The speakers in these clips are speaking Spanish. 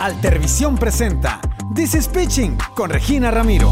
Altervisión presenta This is Pitching con Regina Ramiro.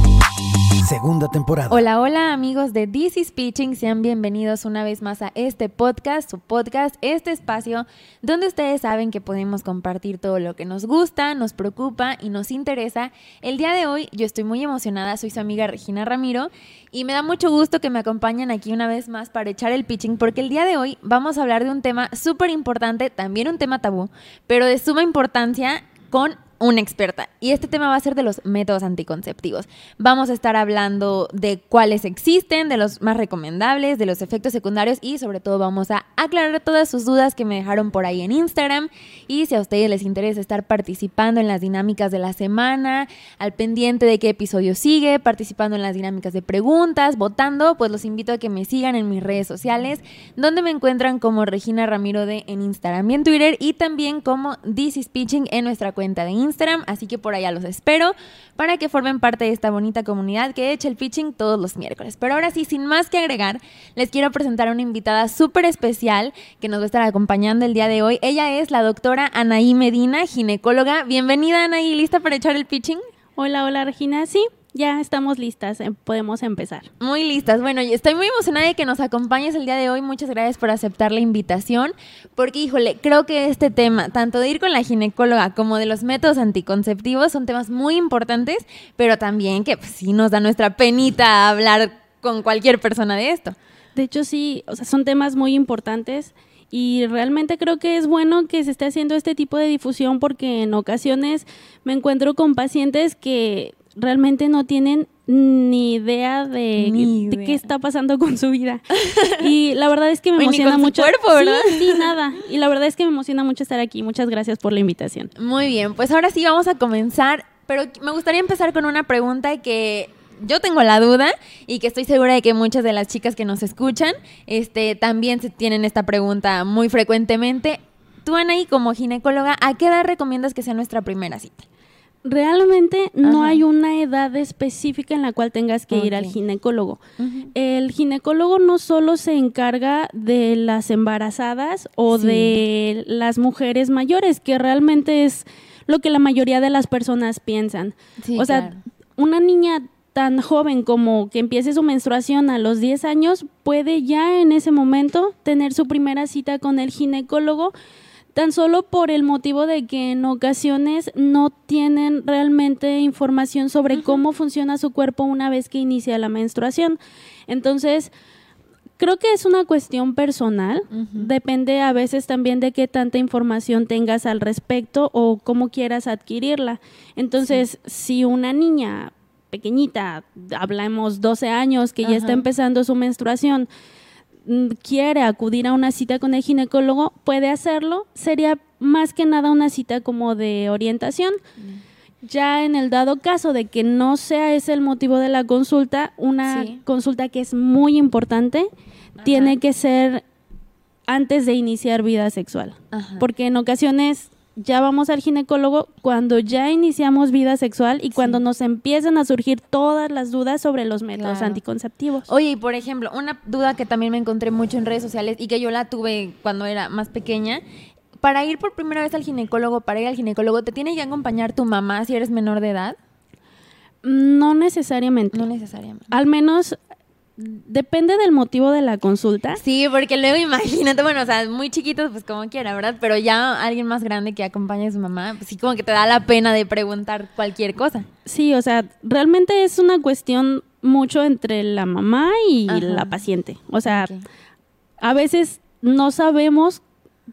Segunda temporada. Hola, hola amigos de This is Pitching, sean bienvenidos una vez más a este podcast, su podcast, este espacio donde ustedes saben que podemos compartir todo lo que nos gusta, nos preocupa y nos interesa. El día de hoy yo estoy muy emocionada, soy su amiga Regina Ramiro y me da mucho gusto que me acompañen aquí una vez más para echar el pitching porque el día de hoy vamos a hablar de un tema súper importante, también un tema tabú, pero de suma importancia con una experta. Y este tema va a ser de los métodos anticonceptivos. Vamos a estar hablando de cuáles existen, de los más recomendables, de los efectos secundarios y sobre todo vamos a aclarar todas sus dudas que me dejaron por ahí en Instagram. Y si a ustedes les interesa estar participando en las dinámicas de la semana, al pendiente de qué episodio sigue, participando en las dinámicas de preguntas, votando, pues los invito a que me sigan en mis redes sociales, donde me encuentran como Regina Ramiro de en Instagram y en Twitter y también como This is Pitching en nuestra cuenta de Instagram Instagram, así que por allá los espero para que formen parte de esta bonita comunidad que echa el pitching todos los miércoles. Pero ahora sí, sin más que agregar, les quiero presentar a una invitada súper especial que nos va a estar acompañando el día de hoy. Ella es la doctora Anaí Medina, ginecóloga. Bienvenida Anaí, ¿lista para echar el pitching? Hola, hola Regina, sí, ya estamos listas, em, podemos empezar. Muy listas. Bueno, estoy muy emocionada de que nos acompañes el día de hoy. Muchas gracias por aceptar la invitación, porque híjole, creo que este tema, tanto de ir con la ginecóloga como de los métodos anticonceptivos, son temas muy importantes, pero también que pues, sí nos da nuestra penita hablar con cualquier persona de esto. De hecho, sí, o sea, son temas muy importantes y realmente creo que es bueno que se esté haciendo este tipo de difusión porque en ocasiones me encuentro con pacientes que realmente no tienen ni idea de, qué está pasando con su vida. Y la verdad es que me emociona mucho. Cuerpo, ¿verdad? Sí, nada. Y la verdad es que me emociona mucho estar aquí. Muchas gracias por la invitación. Muy bien, pues ahora sí vamos a comenzar, pero me gustaría empezar con una pregunta que yo tengo la duda y que estoy segura de que muchas de las chicas que nos escuchan este, también se tienen esta pregunta muy frecuentemente. Tú, Anaí, como ginecóloga, ¿a qué edad recomiendas que sea nuestra primera cita? Realmente no hay una edad específica en la cual tengas que ir al ginecólogo. El ginecólogo no solo se encarga de las embarazadas o de las mujeres mayores, que realmente es lo que la mayoría de las personas piensan. o sea, una niña tan joven como que empiece su menstruación a los 10 años puede ya en ese momento tener su primera cita con el ginecólogo tan solo por el motivo de que en ocasiones no tienen realmente información sobre cómo funciona su cuerpo una vez que inicia la menstruación. Entonces, creo que es una cuestión personal, depende a veces también de qué tanta información tengas al respecto o cómo quieras adquirirla. Entonces, si una niña pequeñita, hablamos 12 años, que ya está empezando su menstruación, quiere acudir a una cita con el ginecólogo, puede hacerlo. Sería más que nada una cita como de orientación. Mm. Ya en el dado caso de que no sea ese el motivo de la consulta, una consulta que es muy importante, tiene que ser antes de iniciar vida sexual. Porque en ocasiones ya vamos al ginecólogo cuando ya iniciamos vida sexual y cuando nos empiezan a surgir todas las dudas sobre los métodos anticonceptivos. Oye, y por ejemplo, una duda que también me encontré mucho en redes sociales y que yo la tuve cuando era más pequeña, para ir por primera vez al ginecólogo, para ir al ginecólogo, ¿te tiene que acompañar tu mamá si eres menor de edad? No necesariamente. No necesariamente. Al menos Depende del motivo de la consulta. Sí, porque luego imagínate, bueno, o sea, muy chiquitos, pues como quiera, ¿verdad? Pero ya alguien más grande que acompañe a su mamá, pues sí como que te da la pena de preguntar cualquier cosa. Sí, o sea, realmente es una cuestión mucho entre la mamá y la paciente. O sea, a veces no sabemos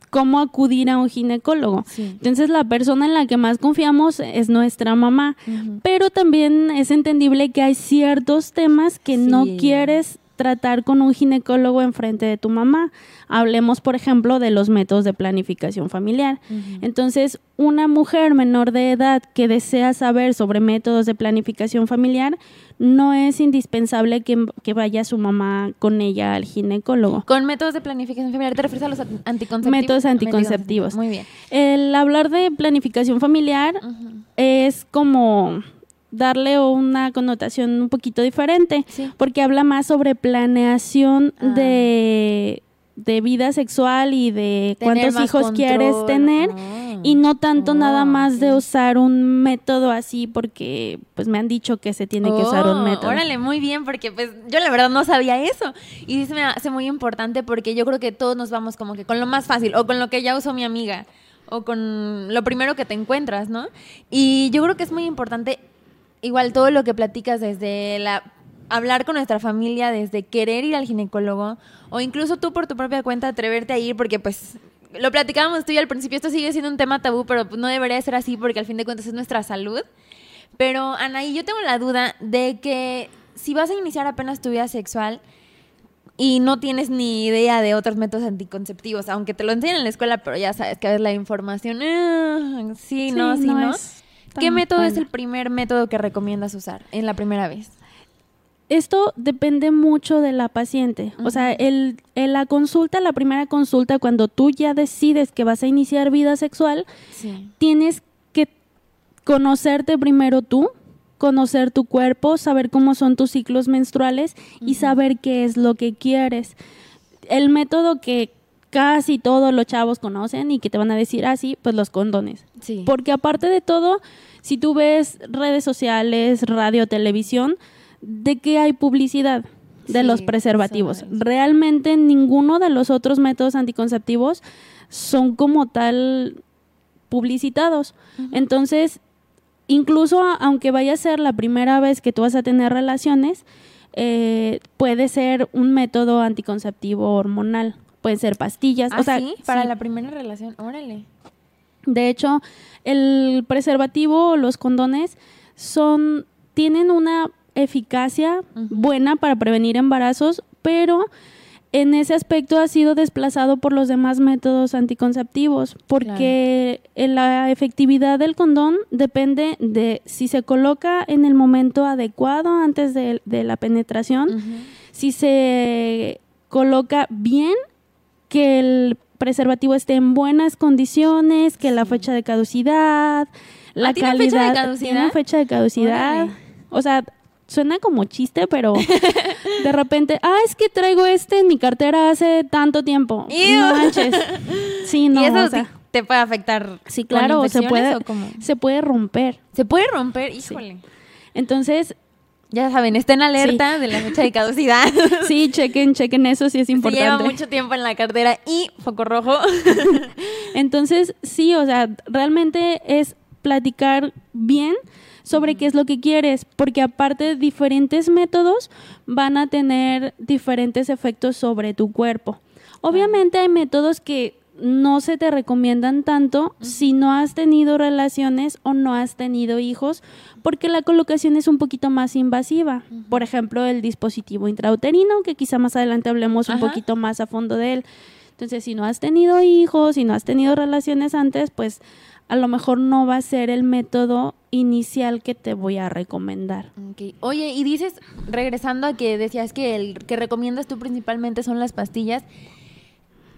cómo acudir a un ginecólogo. Entonces la persona en la que más confiamos es nuestra mamá, pero también es entendible que hay ciertos temas que no quieres tratar con un ginecólogo enfrente de tu mamá. Hablemos, por ejemplo, de los métodos de planificación familiar. Entonces, una mujer menor de edad que desea saber sobre métodos de planificación familiar, no es indispensable que, vaya su mamá con ella al ginecólogo. ¿Con métodos de planificación familiar te refieres a los anticonceptivos? Métodos anticonceptivos. Muy bien. El hablar de planificación familiar es como darle una connotación un poquito diferente, porque habla más sobre planeación ah. de de vida sexual y de cuántos hijos quieres tener y no tanto nada oh, más de usar un método así porque pues me han dicho que se tiene que usar un oh, método. Órale, muy bien porque pues yo la verdad no sabía eso y se me hace muy importante porque yo creo que todos nos vamos como que con lo más fácil o con lo que ya usó mi amiga o con lo primero que te encuentras, ¿no? Y yo creo que es muy importante igual todo lo que platicas desde la hablar con nuestra familia desde querer ir al ginecólogo o incluso tú por tu propia cuenta atreverte a ir porque pues lo platicábamos tú y al principio esto sigue siendo un tema tabú, pero no debería ser así porque al fin de cuentas es nuestra salud. Pero Anaí, yo tengo la duda de que si vas a iniciar apenas tu vida sexual y no tienes ni idea de otros métodos anticonceptivos, aunque te lo enseñan en la escuela, pero ya sabes que a veces la información, ah, sí, no, sí, no. ¿Qué método es el primer método que recomiendas usar en la primera vez? esto depende mucho de la paciente. O sea, el, la consulta, la primera consulta, cuando tú ya decides que vas a iniciar vida sexual, tienes que conocerte primero tú, conocer tu cuerpo, saber cómo son tus ciclos menstruales y saber qué es lo que quieres. El método que casi todos los chavos conocen y que te van a decir así, ah, pues los condones. Porque aparte de todo, si tú ves redes sociales, radio, televisión, de que hay publicidad de los preservativos. Realmente ninguno de los otros métodos anticonceptivos son como tal publicitados. Entonces, incluso aunque vaya a ser la primera vez que tú vas a tener relaciones, eh, puede ser un método anticonceptivo hormonal. Pueden ser pastillas. o ¿Ah, sea, para la primera relación. Órale. De hecho, el preservativo o los condones son tienen una eficacia buena para prevenir embarazos, pero en ese aspecto ha sido desplazado por los demás métodos anticonceptivos, porque la efectividad del condón depende de si se coloca en el momento adecuado antes de, la penetración, si se coloca bien, que el preservativo esté en buenas condiciones, que la fecha de caducidad, la calidad fecha de caducidad? tiene fecha de caducidad. O sea, suena como chiste, pero de repente, ah, es que traigo este en mi cartera hace tanto tiempo. No manches. Sí, no. ¿Y eso te puede afectar? Sí, claro, se puede, se puede romper. Se puede romper, híjole. Entonces, ya saben, estén alerta de la fecha de caducidad. Sí, chequen, chequen eso, sí es importante. Se lleva mucho tiempo en la cartera y foco rojo. Entonces, sí, o sea, realmente es platicar bien sobre qué es lo que quieres, porque aparte diferentes métodos van a tener diferentes efectos sobre tu cuerpo. Obviamente hay métodos que no se te recomiendan tanto si no has tenido relaciones o no has tenido hijos, porque la colocación es un poquito más invasiva. Por ejemplo, el dispositivo intrauterino, que quizá más adelante hablemos un poquito más a fondo de él. Entonces, si no has tenido hijos, si no has tenido relaciones antes, pues a lo mejor no va a ser el método inicial que te voy a recomendar. Oye, y dices, regresando a que decías que el que recomiendas tú principalmente son las pastillas.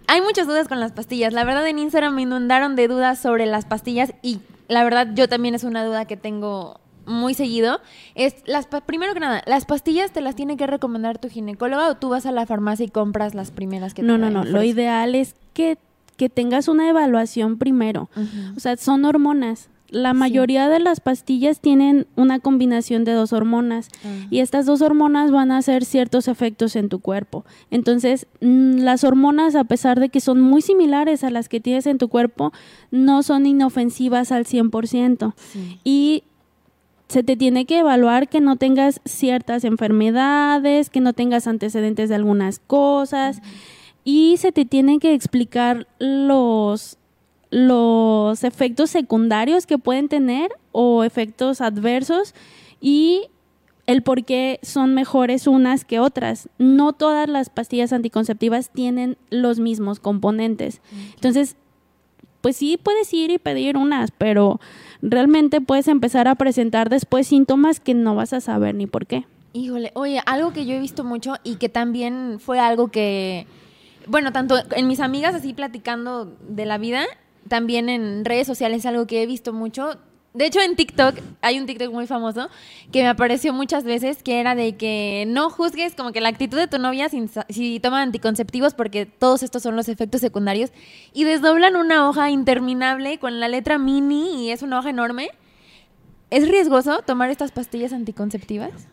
Hay muchas dudas con las pastillas. La verdad en Instagram me inundaron de dudas sobre las pastillas y la verdad yo también es una duda que tengo muy seguido. Es las primero que nada, las pastillas te las tiene que recomendar tu ginecóloga o tú vas a la farmacia y compras las primeras que no, te No, no, no. Lo ideal es que que tengas una evaluación primero. O sea, son hormonas. La mayoría de las pastillas tienen una combinación de dos hormonas ah. y estas dos hormonas van a hacer ciertos efectos en tu cuerpo. Entonces, mm, las hormonas, a pesar de que son muy similares a las que tienes en tu cuerpo, no son inofensivas al 100%. Y se te tiene que evaluar que no tengas ciertas enfermedades, que no tengas antecedentes de algunas cosas y se te tienen que explicar los, los efectos secundarios que pueden tener o efectos adversos y el por qué son mejores unas que otras. No todas las pastillas anticonceptivas tienen los mismos componentes. Entonces, pues sí puedes ir y pedir unas, pero realmente puedes empezar a presentar después síntomas que no vas a saber ni por qué. Híjole, oye, algo que yo he visto mucho y que también fue algo que bueno, tanto en mis amigas así platicando de la vida, también en redes sociales algo que he visto mucho, De hecho, en TikTok hay un TikTok muy famoso que me apareció muchas veces que era de que no juzgues como que la actitud de tu novia si toma anticonceptivos porque todos estos son los efectos secundarios y desdoblan una hoja interminable con la letra mini y es una hoja enorme. ¿Es riesgoso tomar estas pastillas anticonceptivas?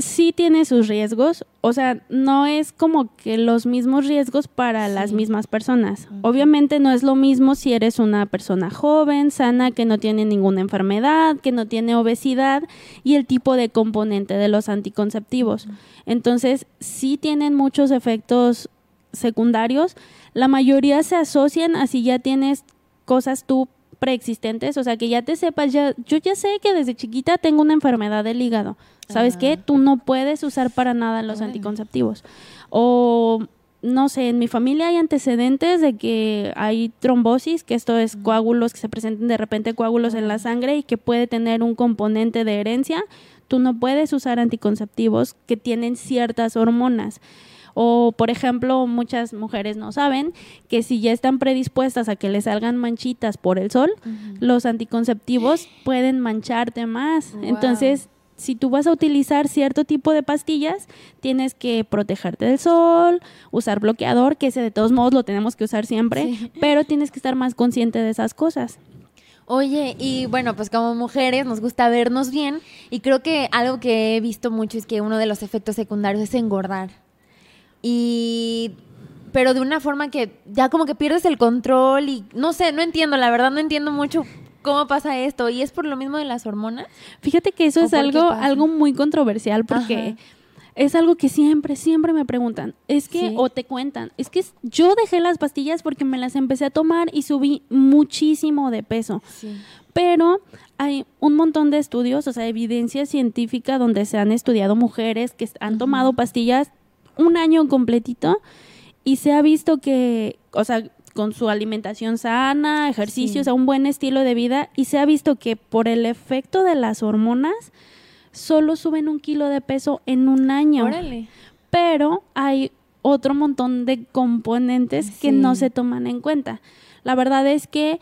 Sí tiene sus riesgos, o sea, no es como que los mismos riesgos para las mismas personas. Obviamente no es lo mismo si eres una persona joven, sana, que no tiene ninguna enfermedad, que no tiene obesidad y el tipo de componente de los anticonceptivos. Entonces, sí tienen muchos efectos secundarios. La mayoría se asocian a si ya tienes cosas tú preexistentes, o sea, que ya te sepas, ya, yo ya sé que desde chiquita tengo una enfermedad del hígado. ¿Sabes qué? Tú no puedes usar para nada los anticonceptivos. O no sé, en mi familia hay antecedentes de que hay trombosis, que esto es coágulos que se presenten de repente coágulos en la sangre y que puede tener un componente de herencia. Tú no puedes usar anticonceptivos que tienen ciertas hormonas. O, por ejemplo, muchas mujeres no saben que si ya están predispuestas a que les salgan manchitas por el sol, los anticonceptivos pueden mancharte más. Entonces, si tú vas a utilizar cierto tipo de pastillas, tienes que protegerte del sol, usar bloqueador, que ese de todos modos lo tenemos que usar siempre, pero tienes que estar más consciente de esas cosas. Oye, y bueno, pues como mujeres nos gusta vernos bien y creo que algo que he visto mucho es que uno de los efectos secundarios es engordar. Y pero de una forma que ya como que pierdes el control y no sé, no entiendo, la verdad no entiendo mucho cómo pasa esto y es por lo mismo de las hormonas. Fíjate que eso es algo algo muy controversial porque es algo que siempre siempre me preguntan. Es que o te cuentan, es que yo dejé las pastillas porque me las empecé a tomar y subí muchísimo de peso. Pero hay un montón de estudios, o sea, evidencia científica donde se han estudiado mujeres que han tomado pastillas un año completito y se ha visto que, o sea, con su alimentación sana, ejercicios, a un buen estilo de vida y se ha visto que por el efecto de las hormonas solo suben un kilo de peso en un año. Órale. Pero hay otro montón de componentes que no se toman en cuenta. La verdad es que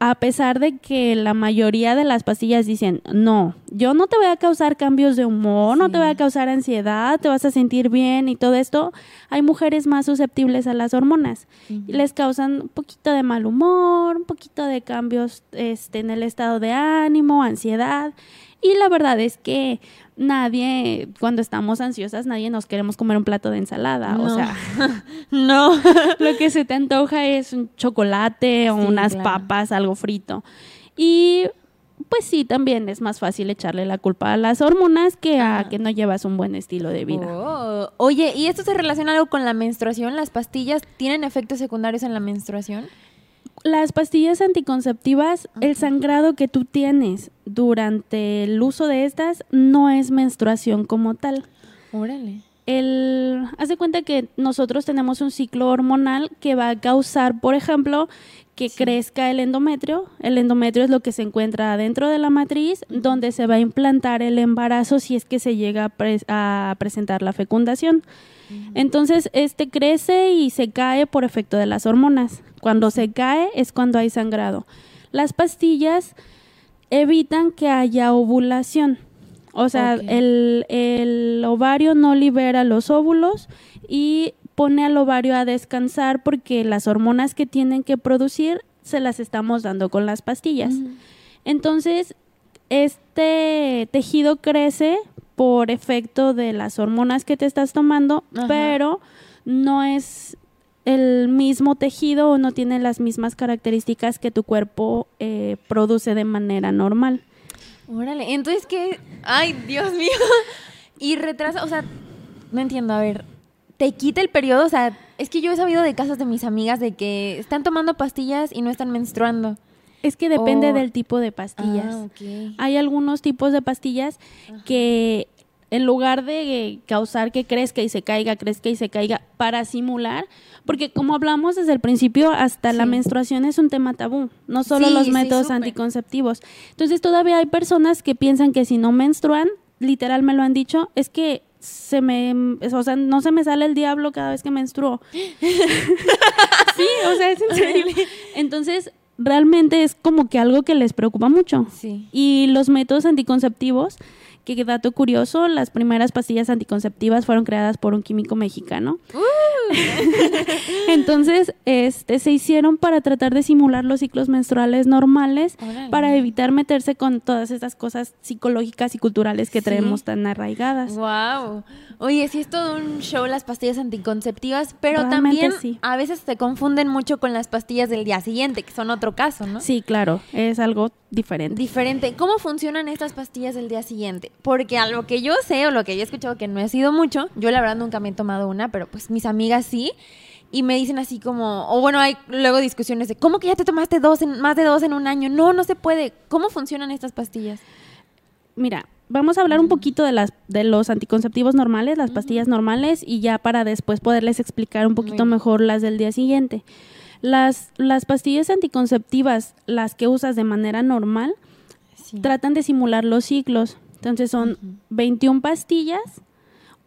a pesar de que la mayoría de las pastillas dicen, no, yo no te voy a causar cambios de humor, no te voy a causar ansiedad, te vas a sentir bien y todo esto, hay mujeres más susceptibles a las hormonas. Y les causan un poquito de mal humor, un poquito de cambios este, en el estado de ánimo, ansiedad. Y la verdad es que nadie, cuando estamos ansiosas, nadie nos queremos comer un plato de ensalada. O sea, no. lo que se te antoja es un chocolate o unas papas, algo frito. Y pues sí, también es más fácil echarle la culpa a las hormonas que a ah. que no llevas un buen estilo de vida. Oh. Oye, ¿y esto se relaciona algo con la menstruación? ¿Las pastillas tienen efectos secundarios en la menstruación? Las pastillas anticonceptivas, el sangrado que tú tienes durante el uso de estas no es menstruación como tal. Órale. El, haz de cuenta que nosotros tenemos un ciclo hormonal que va a causar, por ejemplo, que crezca el endometrio. El endometrio es lo que se encuentra dentro de la matriz, donde se va a implantar el embarazo si es que se llega a presentar la fecundación. Entonces, este crece y se cae por efecto de las hormonas. Cuando se cae es cuando hay sangrado. Las pastillas evitan que haya ovulación. O sea, el, el ovario no libera los óvulos y pone al ovario a descansar porque las hormonas que tienen que producir se las estamos dando con las pastillas. Entonces, este tejido crece por efecto de las hormonas que te estás tomando, pero no es el mismo tejido o no tiene las mismas características que tu cuerpo eh, produce de manera normal. Órale, entonces qué, ay, Dios mío. Y retrasa, o sea, no entiendo, a ver, ¿te quita el periodo? O sea, es que yo he sabido de casos de mis amigas de que están tomando pastillas y no están menstruando. Es que depende del tipo de pastillas. Ah, Hay algunos tipos de pastillas que en lugar de causar que crezca y se caiga, crezca y se caiga, para simular, porque como hablamos desde el principio, hasta la menstruación es un tema tabú, no solo los métodos anticonceptivos. Entonces todavía hay personas que piensan que si no menstruan, literal me lo han dicho, es que se me, o sea, no se me sale el diablo cada vez que menstruo. sí, o sea, es increíble. Entonces, realmente es como que algo que les preocupa mucho. Sí. Y los métodos anticonceptivos, que dato curioso, las primeras pastillas anticonceptivas fueron creadas por un químico mexicano. Entonces, este, se hicieron para tratar de simular los ciclos menstruales normales, Órale. para evitar meterse con todas estas cosas psicológicas y culturales que Sí. traemos tan arraigadas. Wow. Oye, sí es todo un show las pastillas anticonceptivas, pero Realmente también sí. a veces se confunden mucho con las pastillas del día siguiente, que son otro caso, ¿no? Sí, claro, es algo diferente. Diferente. ¿Cómo funcionan estas pastillas del día siguiente? Porque a lo que yo sé o lo que yo he escuchado que no he sido mucho, yo la verdad nunca me he tomado una, pero pues mis amigas sí. Y me dicen así como, o bueno, hay luego discusiones de, ¿cómo que ya te tomaste dos en, más de dos en un año? No, no se puede. ¿Cómo funcionan estas pastillas? Mira, vamos a hablar un poquito de las de los anticonceptivos normales, las pastillas normales y ya para después poderles explicar un poquito mejor las del día siguiente. Las las pastillas anticonceptivas, las que usas de manera normal, Sí. tratan de simular los ciclos. Entonces son 21 pastillas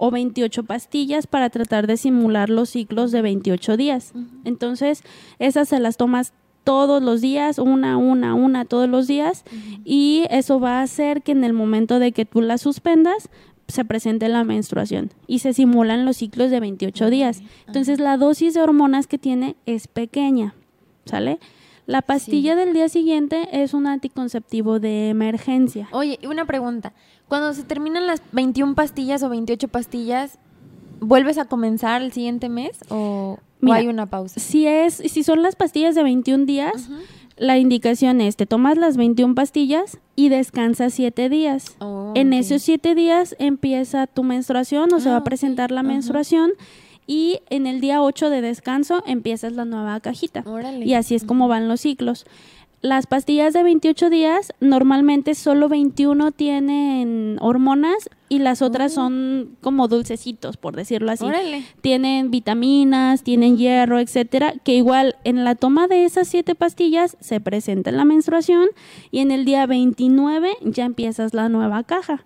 o 28 pastillas para tratar de simular los ciclos de 28 días. Entonces, esas se las tomas todos los días, una, una, una, todos los días, y eso va a hacer que en el momento de que tú las suspendas, se presente la menstruación y se simulan los ciclos de 28 días. Entonces, la dosis de hormonas que tiene es pequeña, ¿sale? La pastilla del día siguiente es un anticonceptivo de emergencia. Oye, y una pregunta. Cuando se terminan las 21 pastillas o 28 pastillas, ¿vuelves a comenzar el siguiente mes o, hay una pausa? Si es, si son las pastillas de 21 días, la indicación es te tomas las 21 pastillas y descansas 7 días. Oh, En esos 7 días empieza tu menstruación o se va Ah, a presentar la menstruación y en el día 8 de descanso empiezas la nueva cajita. Órale. Y así es como van los ciclos. Las pastillas de 28 días, normalmente solo 21 tienen hormonas y las otras Oh. son como dulcecitos, por decirlo así Órale. tienen vitaminas, tienen hierro, etcétera, que igual en la toma de esas siete pastillas se presenta la menstruación y en el día 29 ya empiezas la nueva caja.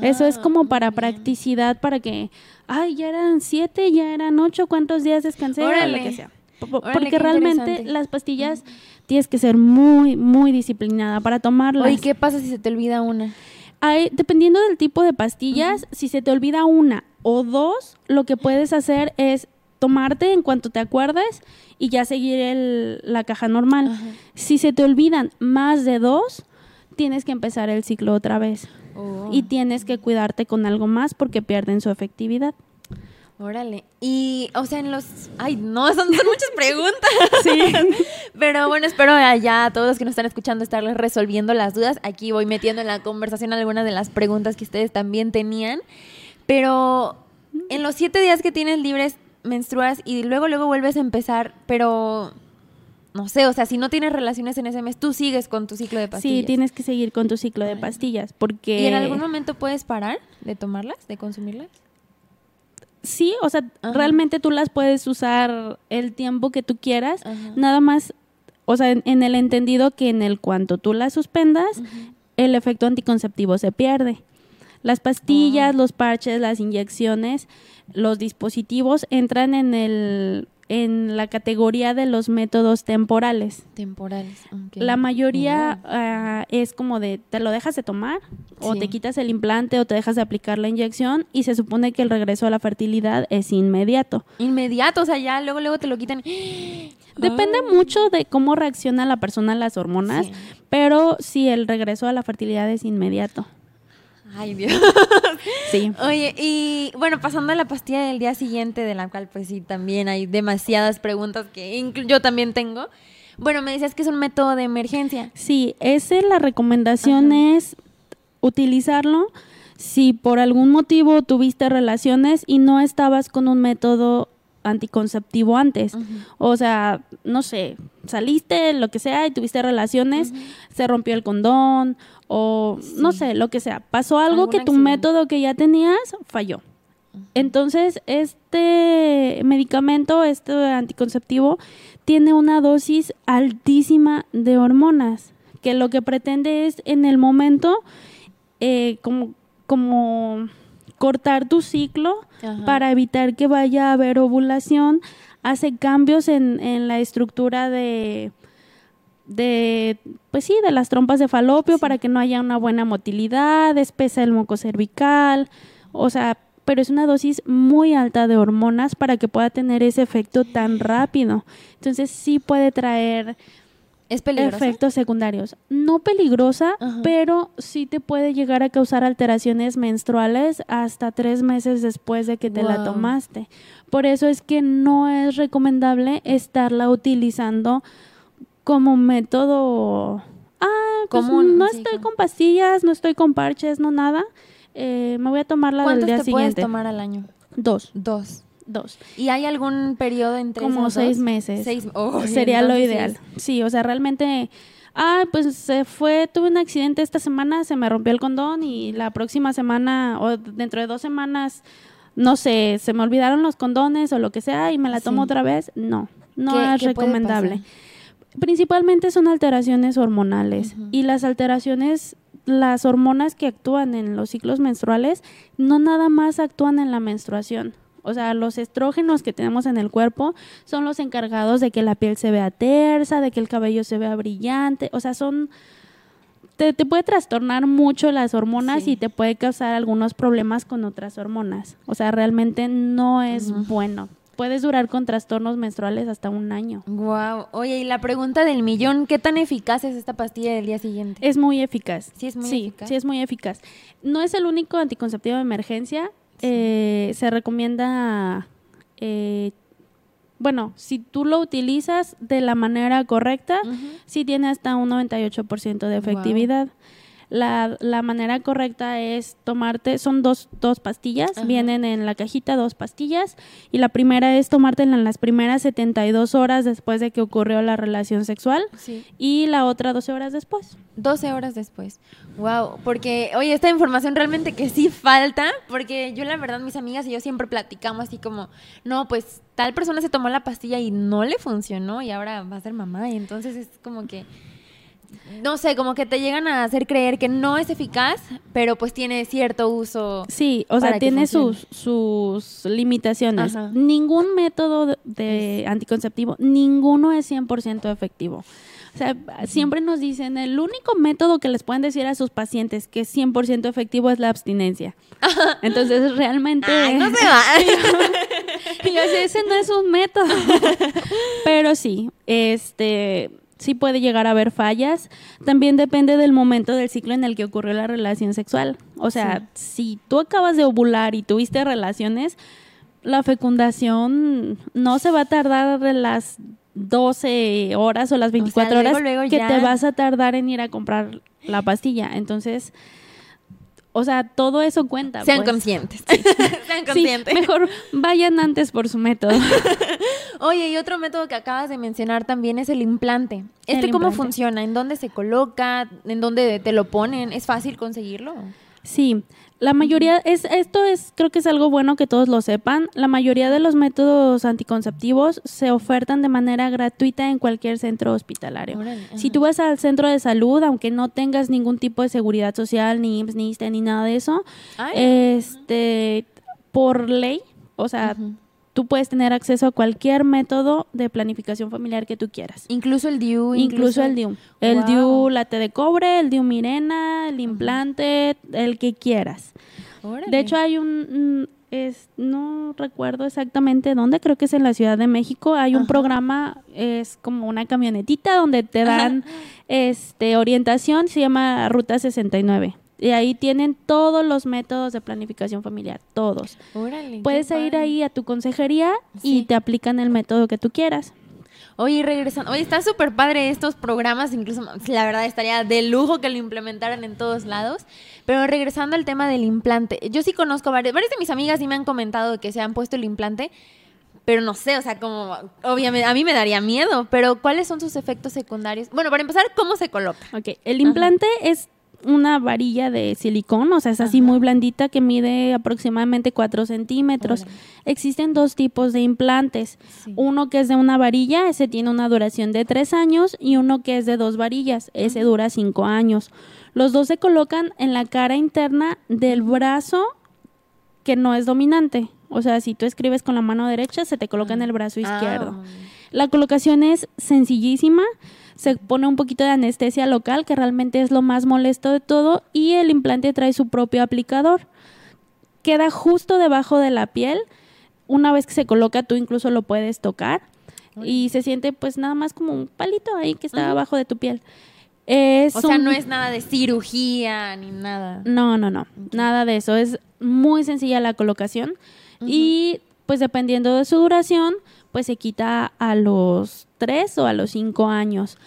Eso es Ah, como para bien. practicidad, para que, ay, ya eran siete, ya eran ocho, ¿cuántos días descansé? O Órale. lo que sea. Órale, Porque realmente las pastillas tienes que ser muy, muy disciplinada para tomarlas. Oye, ¿qué pasa si se te olvida una? Hay, dependiendo del tipo de pastillas, si se te olvida una o dos, lo que puedes hacer es tomarte en cuanto te acuerdes y ya seguir el- la caja normal. Si se te olvidan más de dos, tienes que empezar el ciclo otra vez Oh, y tienes que cuidarte con algo más porque pierden su efectividad. Órale. Y, o sea, en los... Ay, no, son, son muchas preguntas. Sí. Pero bueno, espero allá a todos los que nos están escuchando estarles resolviendo las dudas. Aquí voy metiendo en la conversación algunas de las preguntas que ustedes también tenían. Pero en los siete días que tienes libres, menstruas y luego, luego vuelves a empezar, pero... No sé, o sea, si no tienes relaciones en ese mes, tú sigues con tu ciclo de pastillas. Sí, tienes que seguir con tu ciclo de pastillas porque... ¿Y en algún momento puedes parar de tomarlas, de consumirlas? Sí, o sea, Ajá. realmente tú las puedes usar el tiempo que tú quieras, Ajá. nada más, o sea, en, en el entendido que en el cuanto tú las suspendas, el efecto anticonceptivo se pierde. Las pastillas, Ah. los parches, las inyecciones, los dispositivos entran en el en la categoría de los métodos temporales. Temporales. ok. La mayoría ah, es como de te lo dejas de tomar o te quitas el implante o te dejas de aplicar la inyección y se supone que el regreso a la fertilidad es inmediato. Inmediato, o sea, ya luego, luego te lo quitan. Depende mucho de cómo reacciona la persona a las hormonas, Sí. pero sí el regreso a la fertilidad es inmediato. Ay, Dios. Sí. Oye, y bueno, pasando a la pastilla del día siguiente, de la cual pues sí, también hay demasiadas preguntas que yo también tengo. Bueno, me decías que es un método de emergencia. Sí, ese la recomendación Ajá. es utilizarlo si por algún motivo tuviste relaciones y no estabas con un método anticonceptivo antes. O sea, no sé, saliste, lo que sea, y tuviste relaciones, se rompió el condón o no sé, lo que sea. Pasó algo que tu accidente. método que ya tenías falló. Entonces, este medicamento, este anticonceptivo, tiene una dosis altísima de hormonas, que lo que pretende es en el momento eh, como, como cortar tu ciclo Ajá. para evitar que vaya a haber ovulación, hace cambios en, en la estructura de, de, pues sí, de las trompas de falopio para que no haya una buena motilidad, espesa el moco cervical, o sea, pero es una dosis muy alta de hormonas para que pueda tener ese efecto tan rápido. Entonces sí puede traer ¿Es efectos secundarios. No peligrosa, pero sí te puede llegar a causar alteraciones menstruales hasta tres meses después de que te la tomaste. Por eso es que no es recomendable estarla utilizando como método... Ah, pues no estoy con pastillas, no estoy con parches, no nada. Eh, me voy a tomar la del día te puedes tomar al año? Dos. Dos. Dos. ¿Y hay algún periodo entre Como seis meses. Oh, Sería lo ideal. Sí, o sea, realmente... Ah, pues se fue, tuve un accidente esta semana, se me rompió el condón y la próxima semana o dentro de dos semanas, no sé, se me olvidaron los condones o lo que sea y me la tomo otra vez. No, no es recomendable. Principalmente son alteraciones hormonales y las alteraciones las hormonas que actúan en los ciclos menstruales no nada más actúan en la menstruación. O sea, los estrógenos que tenemos en el cuerpo son los encargados de que la piel se vea tersa, de que el cabello se vea brillante. O sea, son... Te, puede trastornar mucho las hormonas y te puede causar algunos problemas con otras hormonas. O sea, realmente no es bueno. Puedes durar con trastornos menstruales hasta un año. Wow. Oye, y la pregunta del millón, ¿qué tan eficaz es esta pastilla del día siguiente? Es muy eficaz. Sí, es muy eficaz. Sí, es muy eficaz. No es el único anticonceptivo de emergencia. Eh, se recomienda, eh, bueno, si tú lo utilizas de la manera correcta, sí tiene hasta un 98% de efectividad. La, la, manera correcta es tomarte, son dos, dos pastillas, vienen en la cajita dos pastillas y la primera es tomártela en las primeras 72 horas después de que ocurrió la relación sexual y la otra 12 horas después. 12 horas después. Wow, porque oye, esta información realmente que sí falta, porque yo la verdad mis amigas y yo siempre platicamos así como, no, pues tal persona se tomó la pastilla y no le funcionó y ahora va a ser mamá y entonces es como que no sé, como que te llegan a hacer creer que no es eficaz, pero pues tiene cierto uso. Sí, o sea, tiene sus, sus limitaciones. Ningún método de anticonceptivo, ninguno es 100% efectivo. O sea, siempre nos dicen, el único método que les pueden decir a sus pacientes que es 100% efectivo es la abstinencia. Entonces, realmente... Ay, no se va. y yo sé, ese no es un método. Pero sí, este sí puede llegar a haber fallas. También depende del momento del ciclo en el que ocurrió la relación sexual. O sea, si tú acabas de ovular y tuviste relaciones, la fecundación no se va a tardar de las 12 horas o las 24 horas que te vas a tardar en ir a comprar la pastilla. Entonces, o sea, todo eso cuenta. Sean pues. conscientes. Sean conscientes. mejor vayan antes por su método. Oye, y otro método que acabas de mencionar también es el implante. ¿Este cómo funciona? ¿En dónde se coloca? ¿En dónde te lo ponen? ¿Es fácil conseguirlo? Sí, la mayoría, es, esto es, creo que es algo bueno que todos lo sepan. La mayoría de los métodos anticonceptivos se ofertan de manera gratuita en cualquier centro hospitalario. si tú vas al centro de salud, aunque no tengas ningún tipo de seguridad social, ni IMSS, ni ISTE, ni nada de eso, este, por ley, o sea, tú puedes tener acceso a cualquier método de planificación familiar que tú quieras. Incluso el DIU. Incluso, el DIU. El DIU late de cobre, el DIU Mirena, el implante, el que quieras. De hecho hay un... Es, no recuerdo exactamente dónde, creo que es en la Ciudad de México, hay un programa, es como una camionetita donde te dan este orientación, se llama Ruta 69. Y ahí tienen todos los métodos de planificación familiar, todos. Puedes ir ahí a tu consejería y te aplican el método que tú quieras. Oye, regresando, oye, está súper padre estos programas, incluso la verdad estaría de lujo que lo implementaran en todos lados. Pero regresando al tema del implante, yo sí conozco varias, varias de mis amigas y me han comentado que se han puesto el implante, pero no sé, o sea, como, obviamente, a mí me daría miedo, pero ¿cuáles son sus efectos secundarios? Bueno, para empezar, ¿cómo se coloca? Ok, el implante es una varilla de silicón, o sea, es así muy blandita que mide aproximadamente 4 centímetros. Existen dos tipos de implantes. Uno que es de una varilla, ese tiene una duración de 3 años, y uno que es de dos varillas, ese dura 5 años. Los dos se colocan en la cara interna del brazo que no es dominante. O sea, si tú escribes con la mano derecha, se te coloca en el brazo izquierdo. Ah, La colocación es sencillísima. Se pone un poquito de anestesia local, que realmente es lo más molesto de todo, y el implante trae su propio aplicador. Queda justo debajo de la piel. Una vez que se coloca, tú incluso lo puedes tocar y se siente pues nada más como un palito ahí que está abajo de tu piel. o sea, no es nada de cirugía ni nada. No, no, no, nada de eso. Es muy sencilla la colocación y pues dependiendo de su duración, pues se quita a los tres o a los cinco años.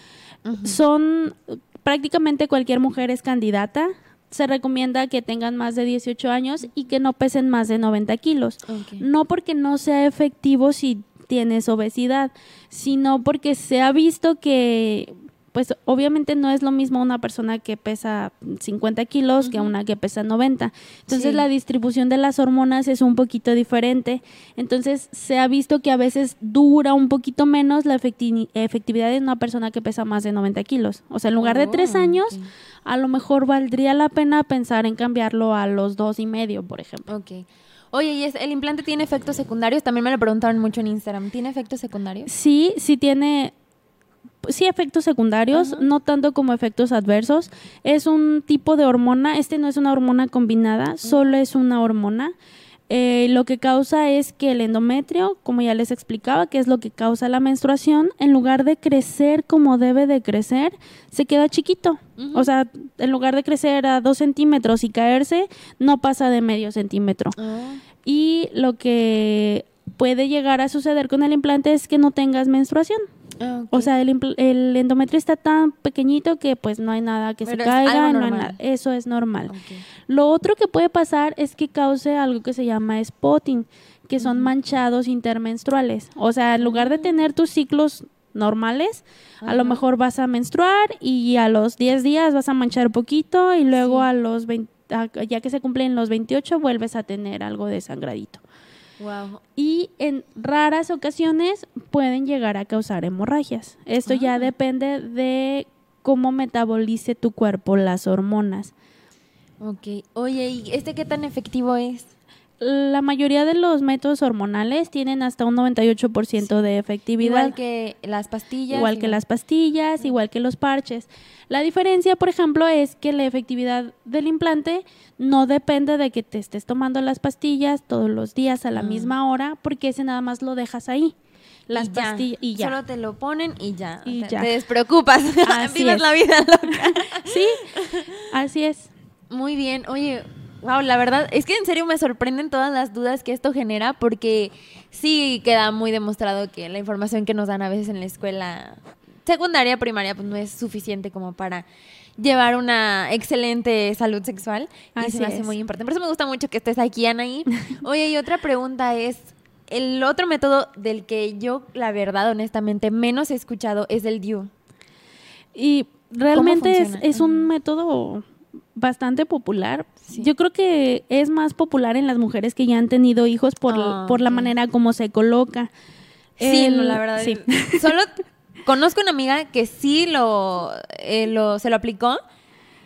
Son prácticamente cualquier mujer es candidata. Se recomienda que tengan más de 18 años y que no pesen más de 90 kilos. No porque no sea efectivo si tienes obesidad, sino porque se ha visto que pues obviamente no es lo mismo una persona que pesa 50 kilos que una que pesa 90. Entonces la distribución de las hormonas es un poquito diferente. Entonces se ha visto que a veces dura un poquito menos la efectividad de una persona que pesa más de 90 kilos. O sea, en lugar de tres oh, años, a lo mejor valdría la pena pensar en cambiarlo a los dos y medio, por ejemplo. Ok. Oye, ¿y el implante tiene efectos secundarios? También me lo preguntaron mucho en Instagram. ¿Tiene efectos secundarios? Sí, sí tiene sí efectos secundarios, no tanto como efectos adversos. Es un tipo de hormona, este no es una hormona combinada, solo es una hormona. Eh, lo que causa es que el endometrio, como ya les explicaba, que es lo que causa la menstruación, en lugar de crecer como debe de crecer, se queda chiquito. O sea, en lugar de crecer a dos centímetros y caerse, no pasa de medio centímetro. Ah. Y lo que puede llegar a suceder con el implante es que no tengas menstruación. Ah, o sea, el, el, endometrio está tan pequeñito que pues no hay nada que se caiga, no hay nada. Eso es normal. Lo otro que puede pasar es que cause algo que se llama spotting, que son manchados intermenstruales. O sea, en lugar de tener tus ciclos normales, a lo mejor vas a menstruar y a los 10 días vas a manchar poquito y luego a los 20, ya que se cumplen los 28 vuelves a tener algo de sangradito. Y en raras ocasiones pueden llegar a causar hemorragias. Esto ya depende de cómo metabolice tu cuerpo las hormonas. Ok. Oye, ¿y este qué tan efectivo es? La mayoría de los métodos hormonales tienen hasta un 98% de efectividad. Igual que las pastillas. Igual que las pastillas, igual que los parches. La diferencia, por ejemplo, es que la efectividad del implante no depende de que te estés tomando las pastillas todos los días a la misma hora, porque ese nada más lo dejas ahí. Las pastillas y ya. Solo te lo ponen y ya. Y te, ya. te despreocupas. Vives la vida loca. sí, así es. Muy bien. Oye, Wow, la verdad es que en serio me sorprenden todas las dudas que esto genera porque sí queda muy demostrado que la información que nos dan a veces en la escuela secundaria, primaria, pues no es suficiente como para llevar una excelente salud sexual. y se me hace muy importante. Por eso me gusta mucho que estés aquí, Anaí. Oye, y otra pregunta es, el otro método del que yo, la verdad, honestamente, menos he escuchado es el DIU. Y realmente es, es, un método bastante popular. Yo creo que es más popular en las mujeres que ya han tenido hijos por, ah, por la manera como se coloca. Sí, la verdad. Sí. Solo conozco una amiga que sí eh, lo, se lo aplicó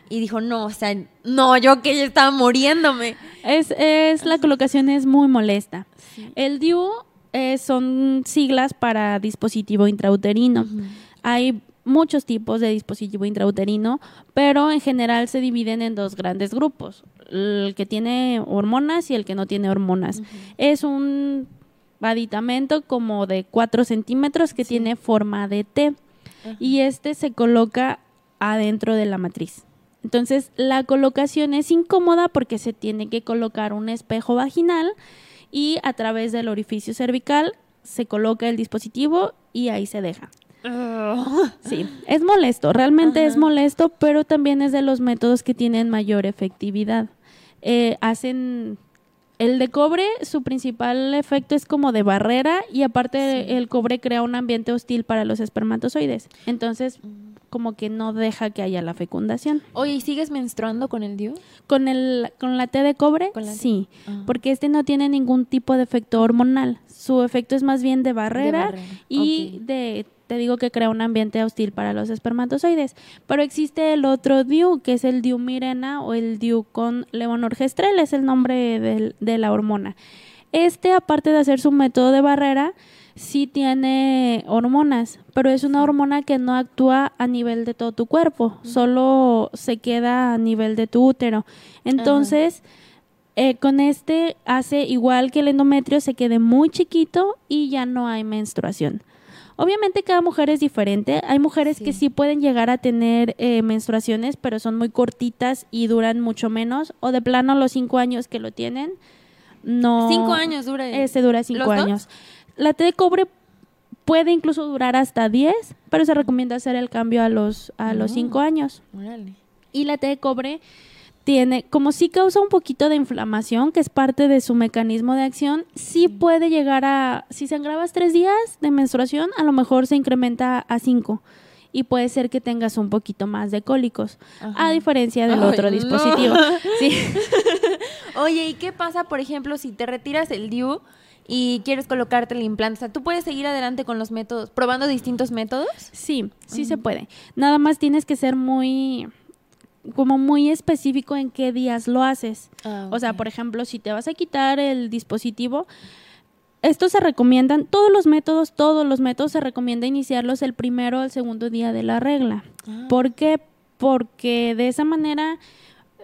y dijo, no, o sea, no, yo que ya estaba muriéndome. Es, es la colocación es muy molesta. El DIU eh, son siglas para dispositivo intrauterino. Hay muchos tipos de dispositivo intrauterino, pero en general se dividen en dos grandes grupos, el que tiene hormonas y el que no tiene hormonas. Es un aditamento como de 4 centímetros que tiene forma de T y este se coloca adentro de la matriz. Entonces la colocación es incómoda porque se tiene que colocar un espejo vaginal y a través del orificio cervical se coloca el dispositivo y ahí se deja. Sí, es molesto, realmente es molesto, pero también es de los métodos que tienen mayor efectividad. Eh, hacen el de cobre, su principal efecto es como de barrera y aparte el cobre crea un ambiente hostil para los espermatozoides. Entonces, mm. como que no deja que haya la fecundación. Oye, ¿y sigues menstruando con el DIU? Con el con la T de cobre? sí, ah. porque este no tiene ningún tipo de efecto hormonal. Su efecto es más bien de barrera, y de te digo que crea un ambiente hostil para los espermatozoides. Pero existe el otro DIU, que es el DIU mirena o el DIU con levonorgestrel, es el nombre de, de la hormona. Este, aparte de hacer su método de barrera, sí tiene hormonas, pero es una hormona que no actúa a nivel de todo tu cuerpo, solo se queda a nivel de tu útero. Entonces, eh, con este hace igual que el endometrio, se quede muy chiquito y ya no hay menstruación. Obviamente cada mujer es diferente. Hay mujeres que sí pueden llegar a tener eh, menstruaciones, pero son muy cortitas y duran mucho menos. O de plano los cinco años que lo tienen, no. Cinco años dura. Este dura cinco años. La T de cobre puede incluso durar hasta 10, pero se recomienda hacer el cambio a los a los 5 ah, años. Y la T de cobre tiene, como sí causa un poquito de inflamación, que es parte de su mecanismo de acción, sí puede llegar a, si se agrabas tres días de menstruación, a lo mejor se incrementa a cinco y puede ser que tengas un poquito más de cólicos, a diferencia del otro dispositivo. Oye, ¿y qué pasa, por ejemplo, si te retiras el DIU y quieres colocarte el implante? O sea, ¿tú puedes seguir adelante con los métodos, probando distintos métodos? Sí, sí se puede. Nada más tienes que ser muy como muy específico en qué días lo haces. Ah, o sea, por ejemplo, si te vas a quitar el dispositivo, estos se recomiendan, todos los métodos, todos los métodos se recomienda iniciarlos el primero o el segundo día de la regla. Ah. ¿Por qué? Porque de esa manera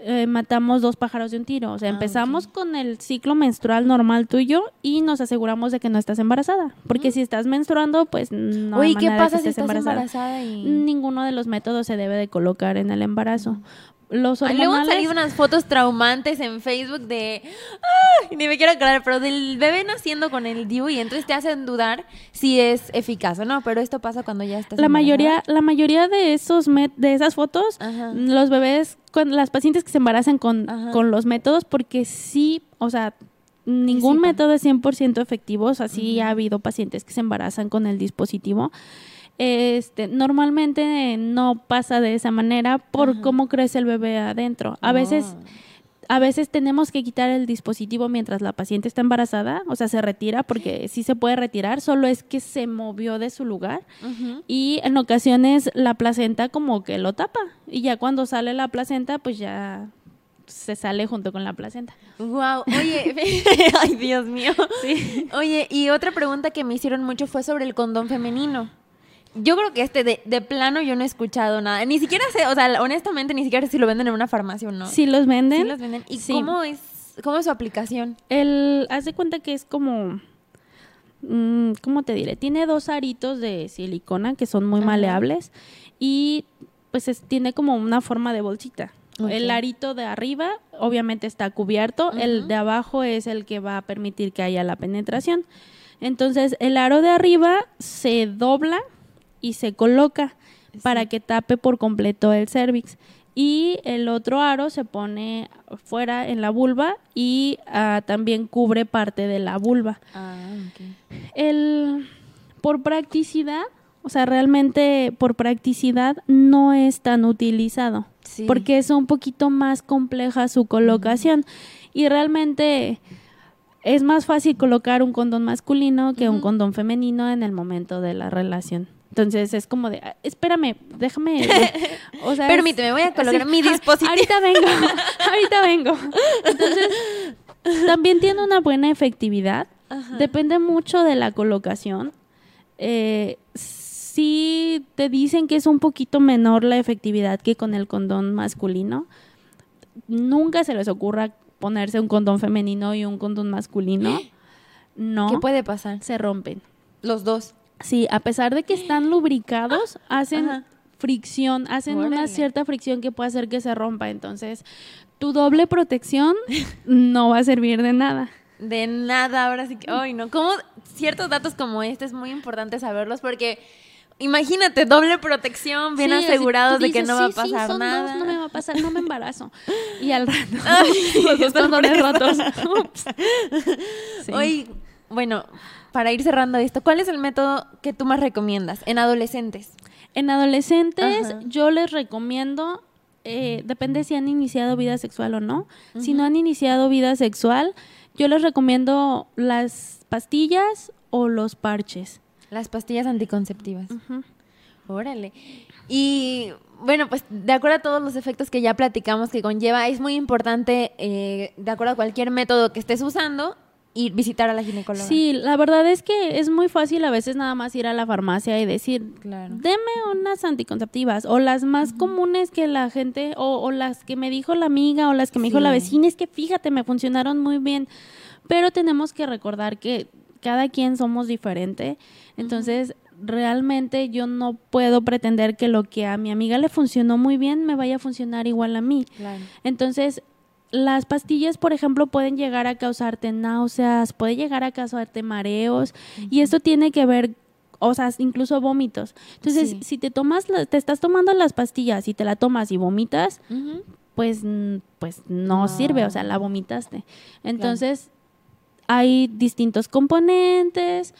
eh, matamos dos pájaros de un tiro. O sea, ah, empezamos con el ciclo menstrual normal tuyo y nos aseguramos de que no estás embarazada. Porque si estás menstruando, pues no. Oye, ¿qué pasa si estás embarazada? Ninguno de los métodos se debe de colocar en el embarazo los hormonales... Luego han salido unas fotos traumantes en Facebook de... Ni me quiero aclarar, pero del bebé naciendo con el DIU y entonces te hacen dudar si es eficaz o no, pero esto pasa cuando ya estás La mayoría la mayoría de esos de esas fotos, los bebés, con, las pacientes que se embarazan con, con los métodos, porque sí, o sea, ningún método es 100% efectivo, o sea, sí ha habido pacientes que se embarazan con el dispositivo este, normalmente no pasa de esa manera por cómo crece el bebé adentro. A veces a veces tenemos que quitar el dispositivo mientras la paciente está embarazada, o sea, se retira porque sí se puede retirar, solo es que se movió de su lugar y en ocasiones la placenta como que lo tapa y ya cuando sale la placenta pues ya se sale junto con la placenta. Wow, oye, ay Dios mío. Sí. Oye, y otra pregunta que me hicieron mucho fue sobre el condón femenino yo creo que este de, plano yo no he escuchado nada. Ni siquiera sé, o sea, honestamente ni siquiera sé si lo venden en una farmacia o no. Sí los venden. Sí los venden. ¿Y cómo es cómo es su aplicación? El haz de cuenta que es como mm, ¿cómo te diré? Tiene dos aritos de silicona que son muy maleables y pues tiene como una forma de bolsita. El arito de arriba obviamente está cubierto, el de abajo es el que va a permitir que haya la penetración. Entonces el aro de arriba se dobla y se coloca para que tape por completo el cervix. Y el otro aro se pone fuera en la vulva y ah, también cubre parte de la vulva. Ah, el, por practicidad, o sea, realmente por practicidad no es tan utilizado. Porque es un poquito más compleja su colocación. Y realmente es más fácil colocar un condón masculino que un condón femenino en el momento de la relación. Entonces es como de, ah, espérame, déjame. O sea, Permíteme, voy a colocar mi dispositivo. Ahorita vengo, ahorita vengo. Entonces, también tiene una buena efectividad. Depende mucho de la colocación. Eh, si te dicen que es un poquito menor la efectividad que con el condón masculino, nunca se les ocurra ponerse un condón femenino y un condón masculino. No. ¿Qué puede pasar? Se rompen. Los dos. Sí, a pesar de que están lubricados, hacen fricción, hacen una cierta fricción que puede hacer que se rompa. Entonces, tu doble protección no va a servir de nada. De nada, ahora sí que, ay, no, como ciertos datos como este es muy importante saberlos porque imagínate, doble protección, bien asegurados de que no va a pasar nada. no me va a pasar, no me embarazo. Y al rato, los dos rotos. Hoy, bueno, para ir cerrando esto, ¿cuál es el método que tú más recomiendas en adolescentes? En adolescentes yo les recomiendo, eh, depende si han iniciado vida sexual o no, si no han iniciado vida sexual, yo les recomiendo las pastillas o los parches. Las pastillas anticonceptivas. Órale. Y bueno, pues de acuerdo a todos los efectos que ya platicamos que conlleva, es muy importante, eh, de acuerdo a cualquier método que estés usando, ir visitar a la ginecóloga. Sí, la verdad es que es muy fácil a veces nada más ir a la farmacia y decir, deme unas anticonceptivas o las más comunes que la gente o, las que me dijo la amiga o las que me dijo la vecina, es que fíjate, me funcionaron muy bien, pero tenemos que recordar que cada quien somos diferente, entonces realmente yo no puedo pretender que lo que a mi amiga le funcionó muy bien me vaya a funcionar igual a mí. Entonces, las pastillas, por ejemplo, pueden llegar a causarte náuseas, puede llegar a causarte mareos y esto tiene que ver o sea, incluso vómitos. Entonces, si te tomas te estás tomando las pastillas y te la tomas y vomitas, pues pues no, sirve, o sea, la vomitaste. Entonces, hay distintos componentes,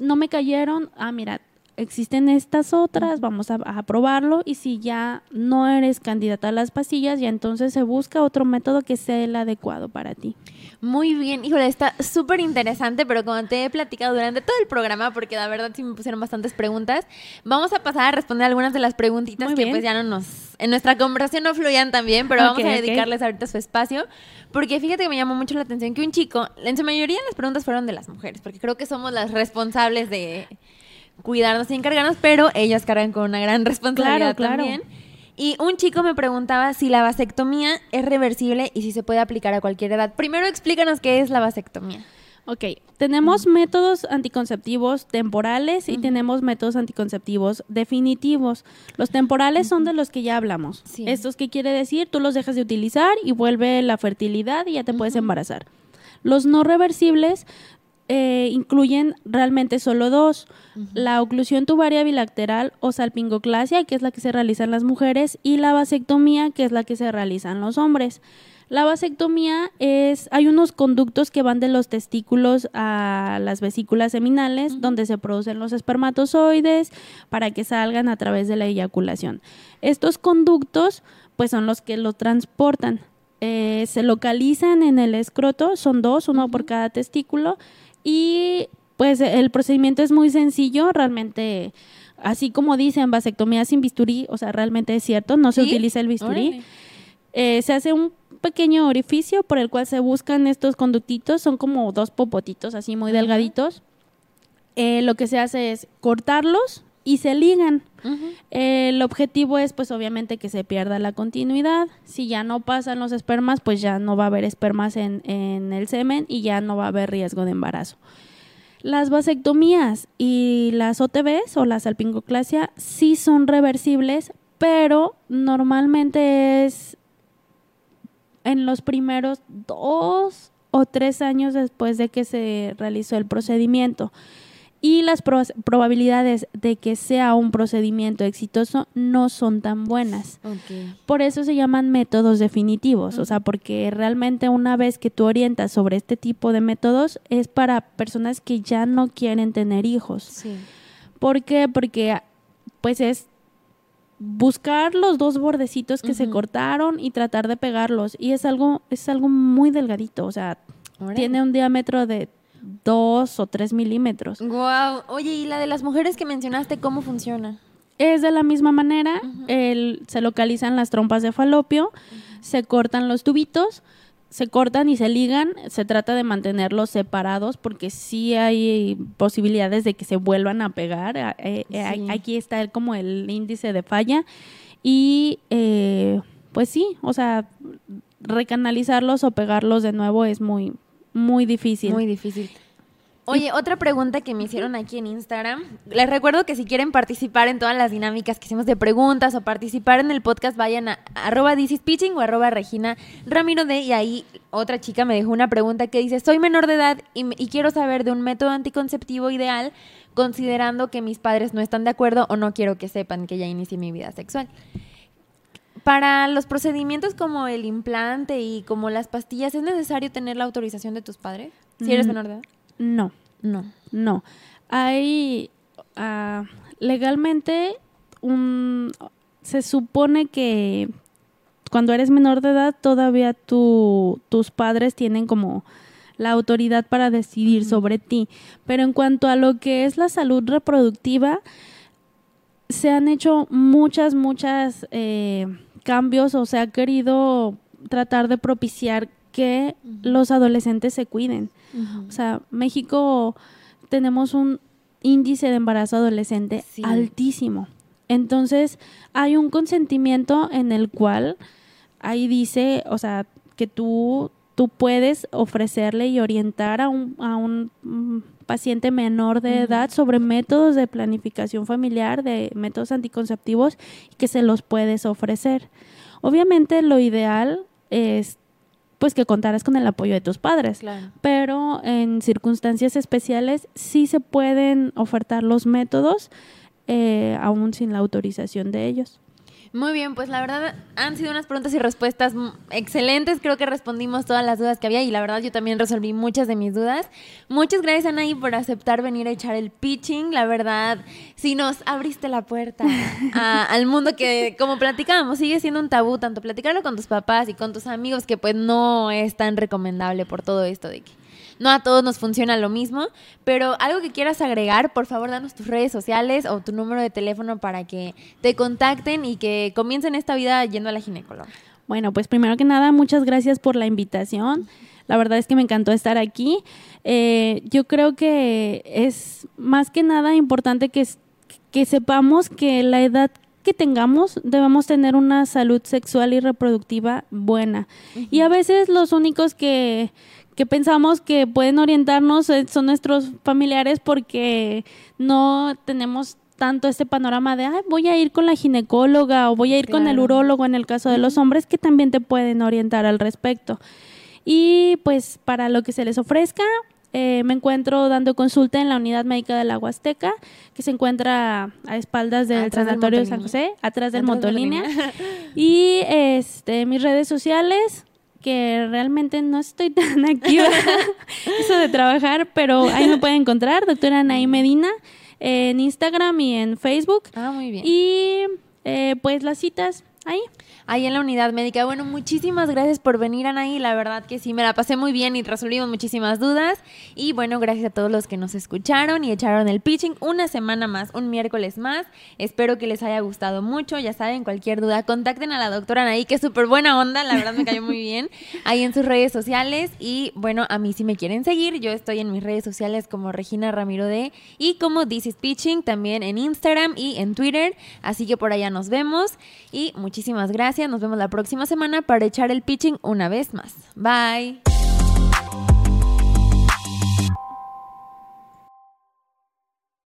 no me cayeron, ah, mira, existen estas otras, vamos a, probarlo y si ya no eres candidata a las pastillas, ya entonces se busca otro método que sea el adecuado para ti. Muy bien, híjole, está súper interesante, pero como te he platicado durante todo el programa, porque la verdad sí me pusieron bastantes preguntas, vamos a pasar a responder algunas de las preguntitas que pues ya no nos, en nuestra conversación no fluyan también, pero vamos a dedicarles ahorita su espacio, porque fíjate que me llamó mucho la atención que un chico, en su mayoría las preguntas fueron de las mujeres, porque creo que somos las responsables de cuidarnos y encargarnos, pero ellas cargan con una gran responsabilidad también. Y un chico me preguntaba si la vasectomía es reversible y si se puede aplicar a cualquier edad. Primero explícanos qué es la vasectomía. Ok, tenemos métodos anticonceptivos temporales y tenemos métodos anticonceptivos definitivos. Los temporales son de los que ya hablamos. ¿Estos qué quiere decir? Tú los dejas de utilizar y vuelve la fertilidad y ya te puedes embarazar. Los no reversibles eh, incluyen realmente solo dos, la oclusión tubaria bilateral o salpingoclasia, que es la que se realiza en las mujeres, y la vasectomía, que es la que se realiza en los hombres. La vasectomía es, hay unos conductos que van de los testículos a las vesículas seminales, donde se producen los espermatozoides para que salgan a través de la eyaculación. Estos conductos, pues son los que lo transportan. Eh, se localizan en el escroto, son dos, uno por cada testículo, y pues el procedimiento es muy sencillo, realmente, así como dicen, vasectomía sin bisturí, o sea, realmente es cierto, no se utiliza el bisturí. Eh, se hace un pequeño orificio por el cual se buscan estos conductitos, son como dos popotitos así muy delgaditos. Eh, lo que se hace es cortarlos y se ligan. el objetivo es pues obviamente que se pierda la continuidad. Si ya no pasan los espermas, pues ya no va a haber espermas en, en el semen y ya no va a haber riesgo de embarazo. Las vasectomías y las OTBs o la salpingoclasia sí son reversibles, pero normalmente es en los primeros dos o tres años después de que se realizó el procedimiento y las probabilidades de que sea un procedimiento exitoso no son tan buenas. Por eso se llaman métodos definitivos, o sea, porque realmente una vez que tú orientas sobre este tipo de métodos es para personas que ya no quieren tener hijos. Sí. ¿Por qué? Porque pues es buscar los dos bordecitos que se cortaron y tratar de pegarlos y es algo es algo muy delgadito, o sea, tiene un diámetro de dos o tres milímetros. Wow. Oye, ¿y la de las mujeres que mencionaste, cómo funciona? Es de la misma manera, se localizan las trompas de falopio, se cortan los tubitos, se cortan y se ligan, se trata de mantenerlos separados porque sí hay posibilidades de que se vuelvan a pegar, eh, eh, aquí está como el índice de falla y eh, pues sí, o sea, recanalizarlos o pegarlos de nuevo es muy, muy difícil. Muy difícil. Oye, otra pregunta que me hicieron aquí en Instagram. Les recuerdo que si quieren participar en todas las dinámicas que hicimos de preguntas o participar en el podcast, vayan a arroba Pitching o arroba Regina Ramiro de y ahí otra chica me dejó una pregunta que dice, soy menor de edad y, y quiero saber de un método anticonceptivo ideal considerando que mis padres no están de acuerdo o no quiero que sepan que ya inicié mi vida sexual. Para los procedimientos como el implante y como las pastillas, ¿es necesario tener la autorización de tus padres? Si eres mm, menor de edad. No. No. No. Hay. Ah, legalmente, un, se supone que cuando eres menor de edad, todavía tu, tus padres tienen como la autoridad para decidir sobre ti. Pero en cuanto a lo que es la salud reproductiva, se han hecho muchas, muchas eh, cambios o se ha querido tratar de propiciar que los adolescentes se cuiden. O sea, México tenemos un índice de embarazo adolescente altísimo. Entonces, hay un consentimiento en el cual ahí dice, o sea, que tú, tú puedes ofrecerle y orientar a un, a un mm, paciente menor de edad sobre métodos de planificación familiar, de métodos anticonceptivos, que se los puedes ofrecer. Obviamente lo ideal es pues que contaras con el apoyo de tus padres. Pero en circunstancias especiales sí se pueden ofertar los métodos, eh, aún sin la autorización de ellos. Muy bien, pues la verdad han sido unas preguntas y respuestas excelentes. Creo que respondimos todas las dudas que había y la verdad yo también resolví muchas de mis dudas. Muchas gracias Anaí por aceptar venir a echar el pitching. La verdad, si nos abriste la puerta al mundo que, como platicábamos, sigue siendo un tabú, tanto platicarlo con tus papás y con tus amigos, que pues no es tan recomendable por todo esto de que no a todos nos funciona lo mismo, pero algo que quieras agregar, por favor, danos tus redes sociales o tu número de teléfono para que te contacten y que comiencen esta vida yendo a la ginecóloga. Bueno, pues primero que nada, muchas gracias por la invitación. La verdad es que me encantó estar aquí. Eh, yo creo que es más que nada importante que, que sepamos que la edad que tengamos debemos tener una salud sexual y reproductiva buena. Y a veces los únicos que, que pensamos que pueden orientarnos eh, son nuestros familiares porque no tenemos tanto este panorama de, Ay, voy a ir con la ginecóloga o voy a ir con el urólogo en el caso de los hombres que también te pueden orientar al respecto. Y pues para lo que se les ofrezca, eh, me encuentro dando consulta en la unidad médica de la Huasteca, que se encuentra a espaldas del Transitorio de San José, atrás del Motolínea. y este, mis redes sociales, que realmente no estoy tan activa eso de trabajar, pero ahí me pueden encontrar, doctora Anaí Medina, en Instagram y en Facebook. Ah, muy bien. Y eh, pues las citas ahí ahí en la unidad médica. Bueno, muchísimas gracias por venir, Anaí. La verdad que sí, me la pasé muy bien y resolvimos muchísimas dudas. Y bueno, gracias a todos los que nos escucharon y echaron el pitching una semana más, un miércoles más. Espero que les haya gustado mucho. Ya saben, cualquier duda, contacten a la doctora Anaí, que es súper buena onda. La verdad me cayó muy bien. Ahí en sus redes sociales. Y bueno, a mí si me quieren seguir, yo estoy en mis redes sociales como Regina Ramiro D y como This is Pitching también en Instagram y en Twitter. Así que por allá nos vemos. Y muchísimas Nos vemos la próxima semana para echar el pitching una vez más. Bye.